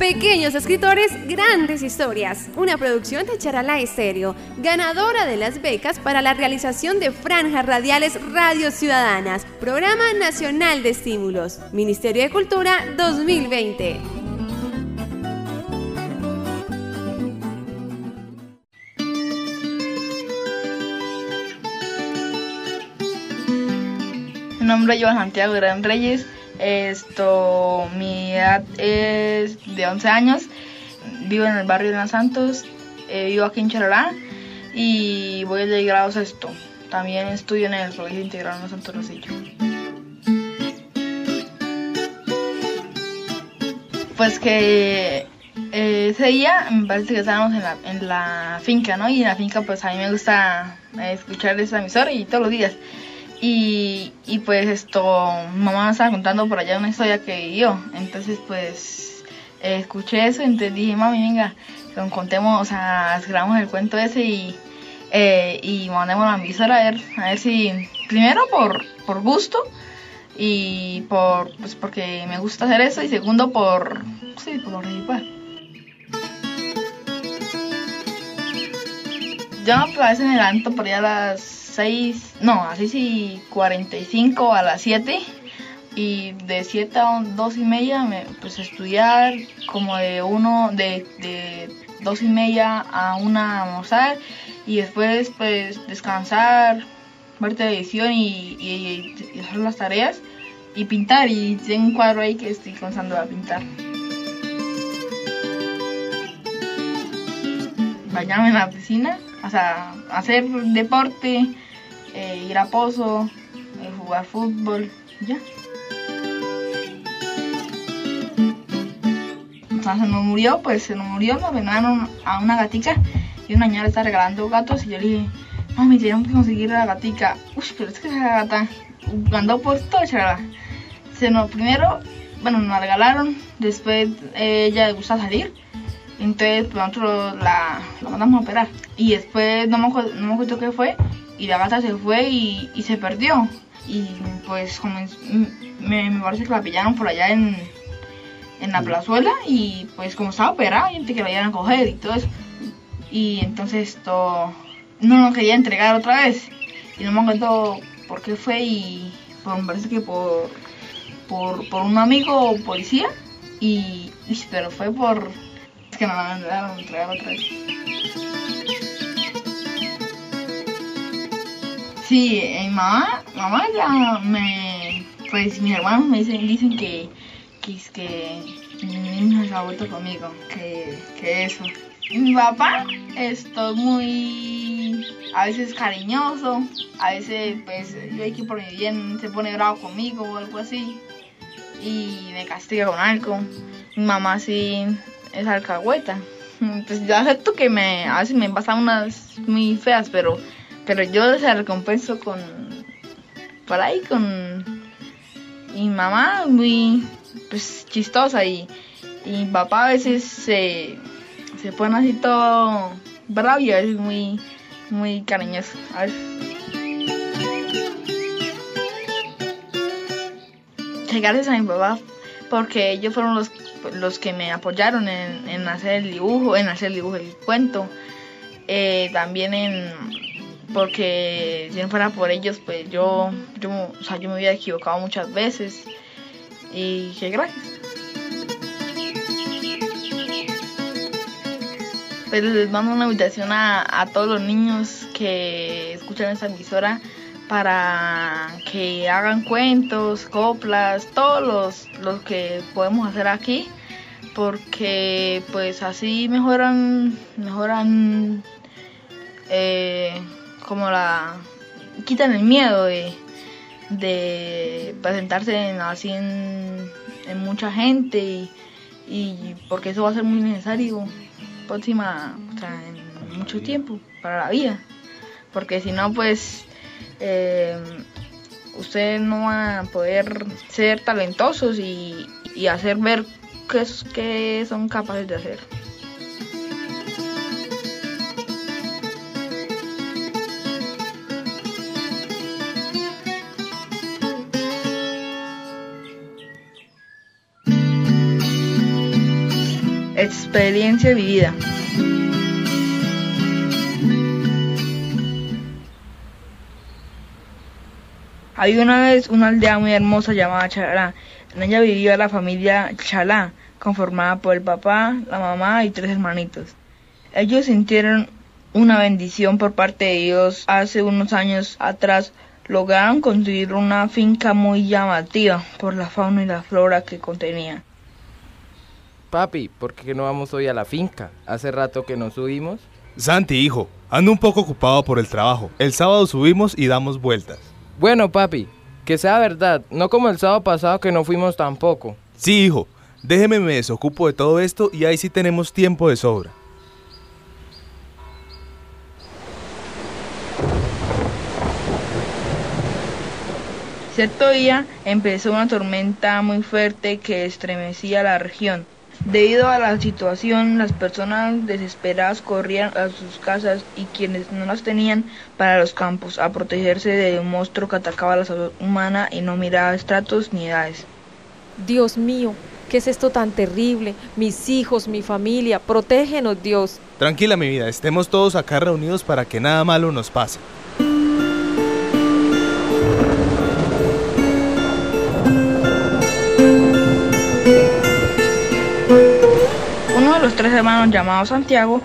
Pequeños escritores, grandes historias. Una producción de Charala Estéreo, ganadora de las becas para la realización de franjas radiales Radio Ciudadanas, Programa Nacional de Estímulos, Ministerio de Cultura 2020. Mi nombre es Joan Santiago Gran Reyes. Esto, mi edad es de 11 años. Vivo en el barrio de Los Santos. eh, vivo aquí en Charalá y voy de grado sexto. También estudio en el Colegio Integral de Santo Rosillo. Pues que eh, ese día me parece que estábamos en la, en la finca, ¿no? Y en la finca pues a mí me gusta eh, escuchar esa emisora y todos los días. Y, y pues esto, mamá me estaba contando por allá una historia que vivió. Entonces pues eh, escuché eso entonces dije, mami, venga, con- contemos, o sea, escribamos el cuento ese y, eh, y mandemos la emisora a ver, a ver si, primero por, por gusto y por, pues porque me gusta hacer eso y segundo por, sí, por ridículo. Yo pues, a veces me levanto por allá las 6, no, a 6 y 45 a las 7 y de 7 a 2 y media me pues estudiar como de 1 de, de 2 y media a 1 a almorzar. Y después pues descansar, ver televisión y, y- y hacer las tareas y pintar. Y tengo un cuadro ahí que estoy comenzando a pintar. bañarme en la piscina, sea, hacer deporte, eh, ir a pozo, eh, jugar fútbol, ya. Se nos murió, pues se nos murió, nos venaron a una gatica y una señora está regalando gatos y yo le dije, mami, tenemos que conseguir la gatica. Uy, pero es que esa gata andó por todo. Se nos, primero, bueno, nos la regalaron, después eh, ella le gusta salir entonces pues, nosotros la, la mandamos a operar. Y después no me, acuerdo, no me acuerdo qué fue. Y la gata se fue y, y se perdió. Y pues comenz- me, me parece que la pillaron por allá en, en la plazuela. Y pues como estaba operada, gente que la iban a coger y todo eso. Y entonces esto no nos quería entregar otra vez. Y no me acuerdo por qué fue. Y pues, me parece que por, por, por un amigo policía. Y, y- pero fue por que no la mandaron a entregar otra vez. Sí, eh, mamá, mamá ya me, pues mis hermanos me dicen, dicen que, que es que mi niño se ha vuelto conmigo, que, que eso. Mi papá estoy muy, a veces cariñoso, a veces pues yo hay que por mi bien se pone bravo conmigo o algo así y me castiga con algo. Mi mamá sí es alcahueta. Pues yo acepto que me, a veces me pasan unas muy feas, pero, pero yo se recompenso con, por ahí con, mi mamá muy, pues chistosa y, y mi papá a veces se, se pone así todo bravo y a veces muy, muy cariñoso. A veces. Gracias a mi papá porque ellos fueron los, los que me apoyaron en, en hacer el dibujo, en hacer el dibujo del cuento. Eh, también en porque si no fuera por ellos, pues yo, yo, o sea, yo me hubiera equivocado muchas veces. Y que gracias. Pues les mando una invitación a, a todos los niños que escuchan esta emisora para que hagan cuentos, coplas, todos los, los que podemos hacer aquí, porque pues así mejoran, mejoran eh, como la quitan el miedo de, de presentarse en, así en, en mucha gente y, y porque eso va a ser muy necesario próxima, o sea, en mucho tiempo para la vida, porque si no pues eh, ustedes no van a poder ser talentosos y, y hacer ver qué, es- qué son capaces de hacer. experiencia vivida. Había una vez una aldea muy hermosa llamada Chalá. En ella vivía la familia Chalá, conformada por el papá, la mamá y tres hermanitos. Ellos sintieron una bendición por parte de Dios hace unos años atrás. Lograron construir una finca muy llamativa por la fauna y la flora que contenía. Papi, ¿por qué no vamos hoy a la finca? Hace rato que no subimos. Santi, hijo, ando un poco ocupado por el trabajo. El sábado subimos y damos vueltas. Bueno, papi, que sea verdad, no como el sábado pasado que no fuimos tampoco. Sí, hijo, déjeme me desocupo de todo esto y ahí sí tenemos tiempo de sobra. Cierto día empezó una tormenta muy fuerte que estremecía la región. Debido a la situación, las personas desesperadas corrían a sus casas y quienes no las tenían para los campos a protegerse de un monstruo que atacaba la salud humana y no miraba estratos ni edades. Dios mío, ¿qué es esto tan terrible? Mis hijos, mi familia, protégenos Dios. Tranquila mi vida, estemos todos acá reunidos para que nada malo nos pase. Llamado Santiago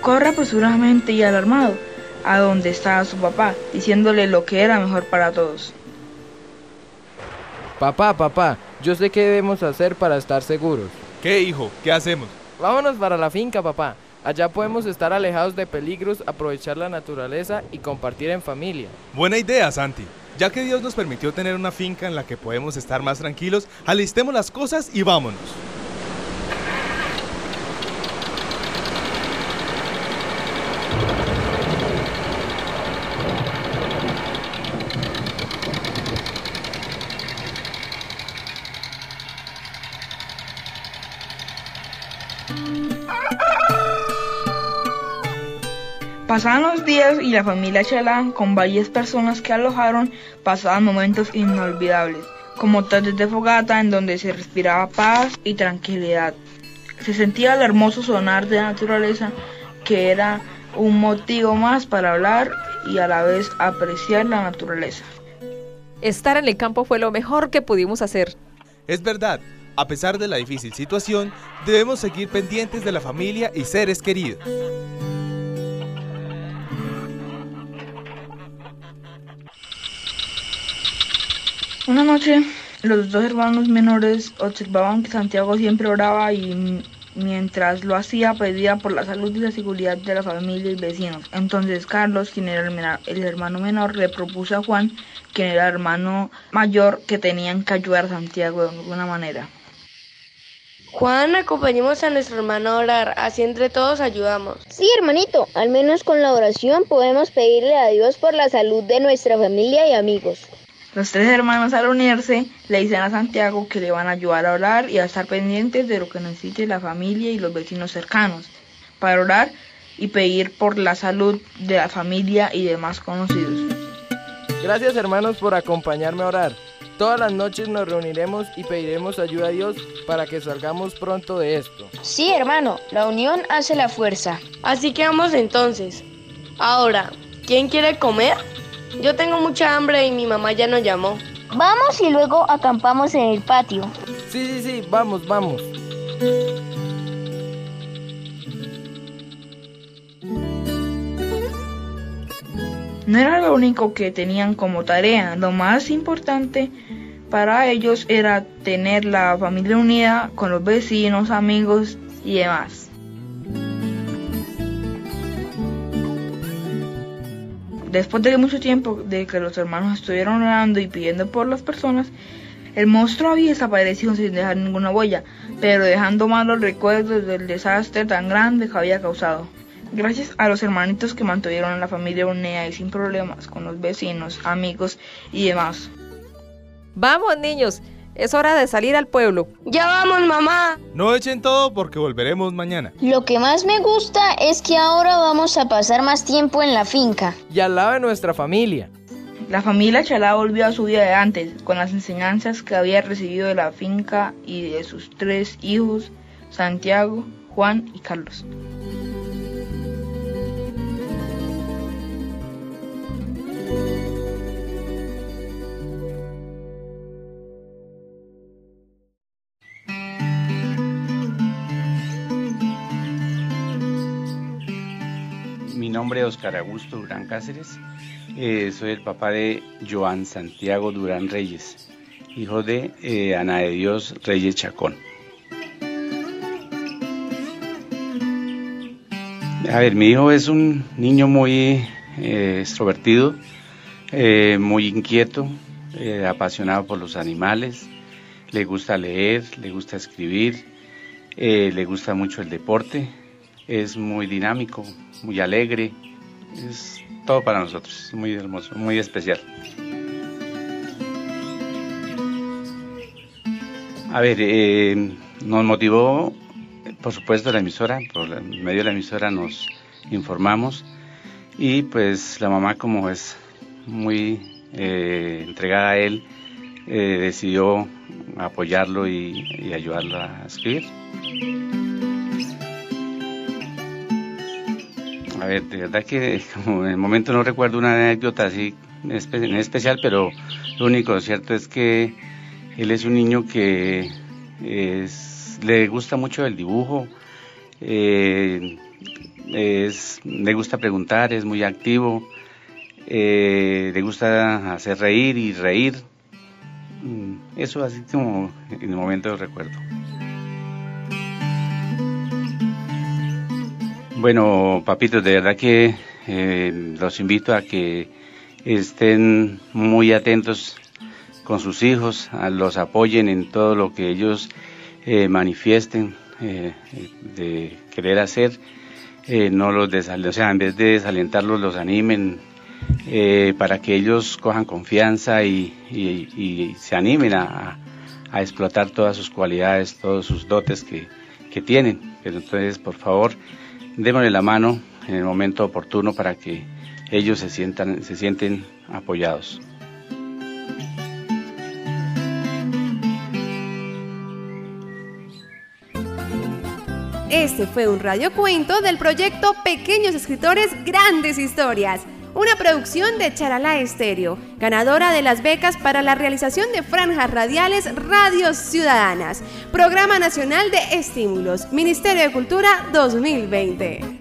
corre apresuradamente y alarmado a donde estaba su papá, diciéndole lo que era mejor para todos. Papá, papá, yo sé qué debemos hacer para estar seguros. ¿Qué, hijo? ¿Qué hacemos? Vámonos para la finca, papá. Allá podemos estar alejados de peligros, aprovechar la naturaleza y compartir en familia. Buena idea, Santi. Ya que Dios nos permitió tener una finca en la que podemos estar más tranquilos, alistemos las cosas y vámonos. Pasaban los días y la familia Chalán, con varias personas que alojaron, pasaban momentos inolvidables, como tardes de fogata en donde se respiraba paz y tranquilidad. Se sentía el hermoso sonar de la naturaleza, que era un motivo más para hablar y a la vez apreciar la naturaleza. Estar en el campo fue lo mejor que pudimos hacer. Es verdad, a pesar de la difícil situación, debemos seguir pendientes de la familia y seres queridos. Una noche, los dos hermanos menores observaban que Santiago siempre oraba y mientras lo hacía pedía por la salud y la seguridad de la familia y vecinos. Entonces Carlos, quien era el, hermano menor, le propuso a Juan, quien era el hermano mayor, que tenían que ayudar a Santiago de alguna manera. Juan, acompañemos a nuestro hermano a orar, así entre todos ayudamos. Sí, hermanito, al menos con la oración podemos pedirle a Dios por la salud de nuestra familia y amigos. Los tres hermanos al unirse le dicen a Santiago que le van a ayudar a orar y a estar pendientes de lo que necesite la familia y los vecinos cercanos, para orar y pedir por la salud de la familia y demás conocidos. Gracias hermanos por acompañarme a orar. Todas las noches nos reuniremos y pediremos ayuda a Dios para que salgamos pronto de esto. Sí, hermano, la unión hace la fuerza. Así que vamos entonces. Ahora, ¿quién quiere comer? Yo tengo mucha hambre y mi mamá ya nos llamó. Vamos y luego acampamos en el patio. Sí, sí, sí, vamos, vamos. No era lo único que tenían como tarea, lo más importante para ellos era tener la familia unida con los vecinos, amigos y demás. Después de mucho tiempo de que los hermanos estuvieron orando y pidiendo por las personas, el monstruo había desaparecido sin dejar ninguna huella, pero dejando malos recuerdos del desastre tan grande que había causado. Gracias a los hermanitos que mantuvieron a la familia unida y sin problemas con los vecinos, amigos y demás. Vamos, niños, es hora de salir al pueblo. Ya vamos, mamá. No echen todo porque volveremos mañana. Lo que más me gusta es que ahora vamos a pasar más tiempo en la finca. Y al lado de nuestra familia. La familia Chalá volvió a su vida de antes, con las enseñanzas que había recibido de la finca y de sus tres hijos, Santiago, Juan y Carlos. Nombre Oscar Augusto Durán Cáceres. Eh, soy el papá de Joan Santiago Durán Reyes, hijo de eh, Ana de Dios Reyes Chacón. A ver, mi hijo es un niño muy eh, extrovertido, muy inquieto, apasionado por los animales, le gusta leer, le gusta escribir, le gusta mucho el deporte, es muy dinámico, muy alegre, es todo para nosotros, es muy hermoso, muy especial. A ver, eh, nos motivó, por supuesto, la emisora, por medio de la emisora nos informamos y pues la mamá como es muy eh, entregada a él, eh, decidió apoyarlo y, y ayudarlo a escribir. A ver, de verdad que como en el momento no recuerdo una anécdota así en espe- en especial, pero lo único cierto es que él es un niño que es- le gusta mucho el dibujo, eh, le gusta preguntar, es muy activo, eh, le gusta hacer reír y reír. Mm, Eso así como en el momento recuerdo. Bueno, papitos, de verdad que eh, los invito a que estén muy atentos con sus hijos, a los apoyen en todo lo que ellos eh, manifiesten eh, de querer hacer, eh, no los desal o sea, en vez de desalentarlos, los animen para que ellos cojan confianza y, se animen a, a explotar todas sus cualidades, todos sus dotes que, que tienen. Pero entonces, por favor, démosle la mano en el momento oportuno para que ellos se sientan, se sienten apoyados. Este fue un radiocuento del proyecto Pequeños Escritores Grandes Historias, una producción de Charalá Estéreo, ganadora de las becas para la realización de franjas radiales Radios Ciudadanas, Programa Nacional de Estímulos, Ministerio de Cultura 2020.